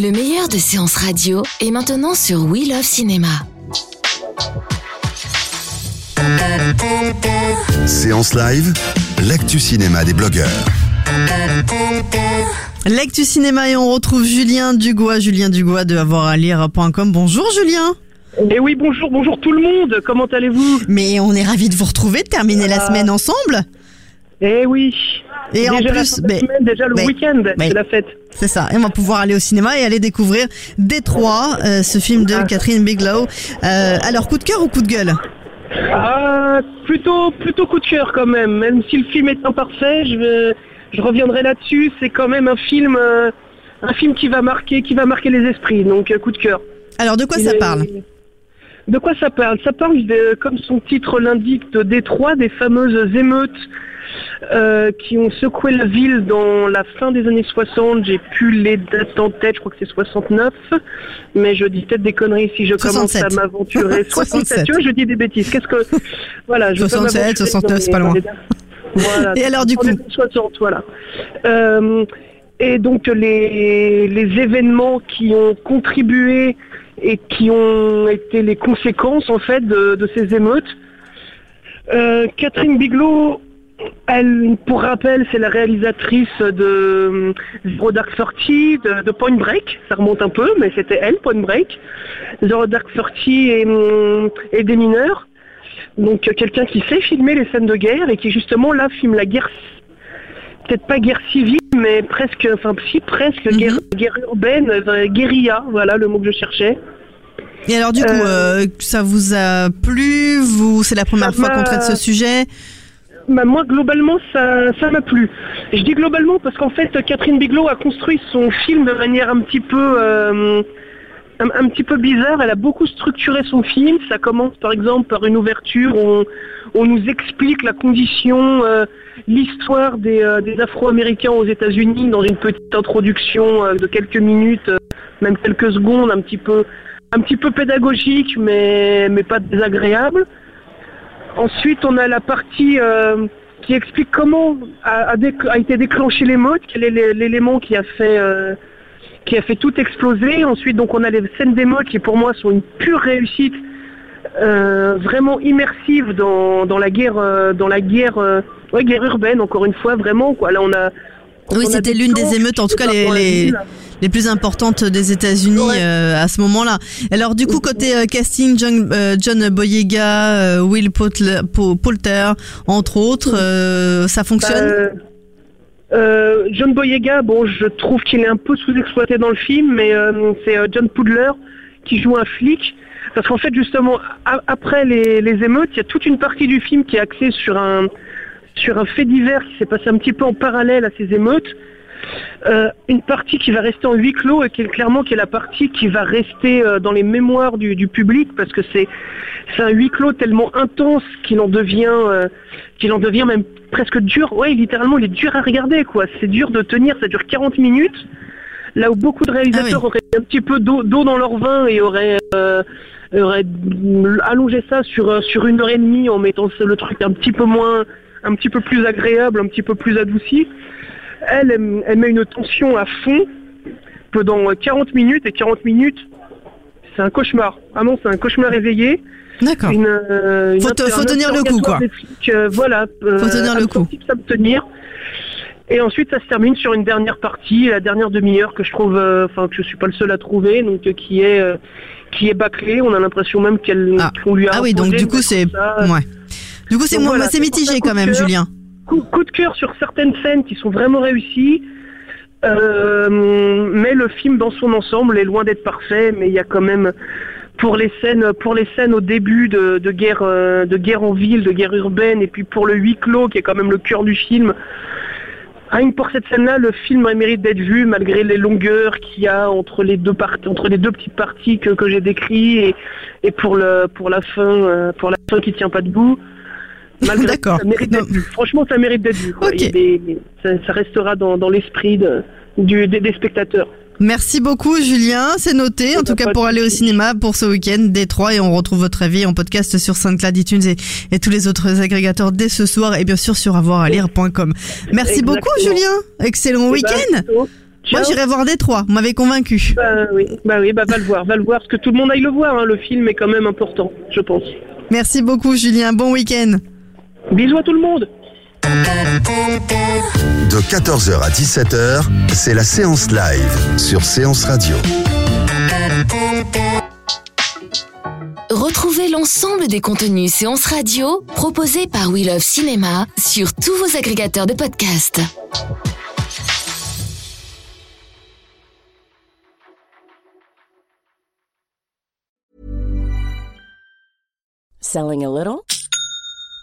Le meilleur de séances radio est maintenant sur We Love Cinéma. Séance live, l'actu cinéma des blogueurs. L'actu cinéma et on retrouve Julien Dugois, Julien Dugois de avoiralire.com. Bonjour Julien. Et oui, bonjour, bonjour tout le monde, comment allez-vous? Mais on est ravis de vous retrouver, de terminer la Ah. semaine ensemble. Eh oui Et déjà en plus, fin de mais- semaine, déjà le mais- week-end, mais- c'est la fête. C'est ça. Et on va pouvoir aller au cinéma et aller découvrir Détroit, euh, ce film de Ah. Catherine Bigelow. Euh, alors, coup de cœur ou coup de gueule? Ah, plutôt, plutôt coup de cœur quand même, même si le film est imparfait, je, je reviendrai là-dessus, c'est quand même un film, euh, un film qui va marquer, qui va marquer les esprits, donc euh, coup de cœur. Alors, de quoi Il ça est- parle? De quoi ça parle Ça parle, de, comme son titre l'indique, de Détroit, des fameuses émeutes euh, qui ont secoué la ville dans la fin des années 60. J'ai plus les dates en tête, je crois que c'est 69, mais je dis peut-être des conneries si je 67. commence à m'aventurer. 67, tu vois, je dis des bêtises. Qu'est-ce que... Voilà, je veux pas 67, m'aventurer 69, dans c'est pas loin. Voilà. Et alors, du coup années 60, voilà. Euh, et donc les, les événements qui ont contribué et qui ont été les conséquences en fait de, ces émeutes. Euh, Catherine Bigelow, elle, pour rappel, c'est la réalisatrice de euh, Zero Dark Thirty, de, Point Break. Ça remonte un peu, mais c'était elle, Point Break. Zero Dark Thirty et, et des mineurs. Donc euh, quelqu'un qui sait filmer les scènes de guerre et qui justement là filme la guerre, peut-être pas guerre civile, mais presque, enfin si presque Mhm. guerre, guerre urbaine, euh, guérilla, voilà le mot que je cherchais. Et alors, du coup, Euh, euh, ça vous a plu Vous, c'est la première fois qu'on traite ce sujet? Bah, moi, globalement, ça, ça m'a plu. Je dis globalement parce qu'en fait, Catherine Bigelow a construit son film de manière un petit peu, euh, un, petit peu bizarre. Elle a beaucoup structuré son film. Ça commence, par exemple, par une ouverture où on, nous explique la condition, euh, l'histoire des, euh, des Afro-Américains aux États-Unis dans une petite introduction euh, de quelques minutes, même quelques secondes, un petit peu, pédagogique, mais, pas désagréable. Ensuite, on a la partie qui explique comment a, été déclenché l'émeute, quel est l'é- l'élément qui a fait qui a fait tout exploser. Ensuite, donc on a les scènes d'émeute qui pour moi sont une pure réussite, euh, vraiment immersive dans, dans la guerre, euh, dans la guerre, euh, ouais, guerre urbaine. Encore une fois, vraiment quoi. Là, on a Oui, c'était l'une des émeutes, en tout cas les, les, plus importantes des États-Unis Ouais. euh, à ce moment-là. Alors du coup, côté euh, casting, John, euh, John Boyega, euh, Will Poulter, Po- Poulter, entre autres, euh, ça fonctionne? Euh, euh, John Boyega, bon, je trouve qu'il est un peu sous-exploité dans le film, mais euh, c'est euh, John Pudler qui joue un flic. Parce qu'en fait, justement, après les, les émeutes, il y a toute une partie du film qui est axée sur un, sur un fait divers qui s'est passé un petit peu en parallèle à ces émeutes. Euh, une partie qui va rester en huis clos et qui est clairement qui est la partie qui va rester euh, dans les mémoires du, du public parce que c'est c'est un huis clos tellement intense qu'il en devient euh, qu'il en devient même presque dur. Ouais, littéralement, il est dur à regarder quoi. C'est dur de tenir, ça dure 40 minutes. Là où beaucoup de réalisateurs Ah auraient un petit peu d'eau dans leur vin et auraient auraient allongé ça sur sur une heure et demie en mettant le truc un petit peu moins un petit peu plus agréable, un petit peu plus adouci. Elle, elle, elle met une tension à fond pendant 40 minutes et 40 minutes, c'est un cauchemar. Vraiment, c'est un cauchemar éveillé. D'accord. Une, euh, une Faut tenir le coup, quoi. flics, euh, voilà. Faut tenir le coup. Ça me tenir. Et ensuite, ça se termine sur une dernière partie, la dernière demi-heure que je trouve, euh, enfin que je suis pas le seul à trouver, donc euh, qui est euh, qui est bâclée. On a l'impression même qu'elle Ah. qu'on lui a. Ah oui, donc du coup c'est ouais. Du coup c'est voilà, c'est mitigé quand même. Julien. Coup, de cœur sur certaines scènes qui sont vraiment réussies. Euh, mais le film dans son ensemble est loin d'être parfait, mais il y a quand même pour les scènes, pour les scènes au début de, guerre, euh, de guerre en ville, de guerre urbaine, et puis pour le huis clos qui est quand même le cœur du film. Rien que pour cette scène-là, le film mérite d'être vu malgré les longueurs qu'il y a entre les deux entre les deux petites parties que, j'ai décrites et, pour pour la fin, euh, pour la fin qui tient pas debout. Malgré D'accord. ça mérite d'être Non. vu. Franchement, ça mérite d'être vu. quoi. Ok. Il y a des- ça, ça restera dans, dans l'esprit de- du- des, des spectateurs. Merci beaucoup Julien, c'est noté en tout cas pour aller au cinéma pour ce week-end Détroit et on retrouve votre avis en podcast sur SoundCloud, iTunes et, et tous les autres agrégateurs dès ce soir et bien sûr sur avoiralire.com. Merci beaucoup. Julien, excellent Eh ben, week-end. à. Moi, j'irai voir Détroit. Vous m'avez convaincu. Bah oui, bah oui, bah va le voir, va le voir, parce que tout le monde aille le voir. Hein. Le film est quand même important, je pense. Merci beaucoup, Julien. Bon week-end. Bisous à tout le monde. De 14h à 17h, c'est la séance live sur Séance Radio. Retrouvez l'ensemble des contenus séances radio proposés par We Love Cinéma sur tous vos agrégateurs de podcasts. Selling a little